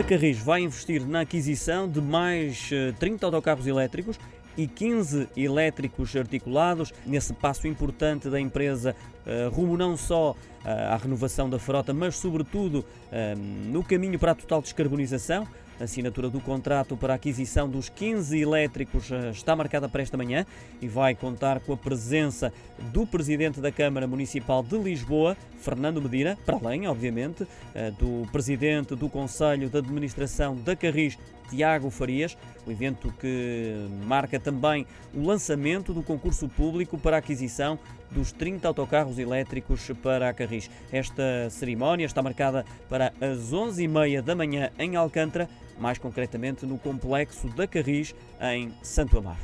A Carris vai investir na aquisição de mais 30 eh, autocarros elétricos e 15 elétricos articulados, nesse passo importante da empresa eh, rumo não só eh, à renovação da frota, mas sobretudo no caminho para a total descarbonização. A assinatura do contrato para a aquisição dos 15 elétricos está marcada para esta manhã e vai contar com a presença do Presidente da Câmara Municipal de Lisboa, Fernando Medina, para além, obviamente, eh, do Presidente do Conselho de Administração da Carris, Tiago Farias, o evento que marca também o lançamento do concurso público para a aquisição dos 30 autocarros elétricos para a Carris. Esta cerimónia está marcada para as 11h30 da manhã em Alcântara, mais concretamente no complexo da Carris, em Santo Amaro.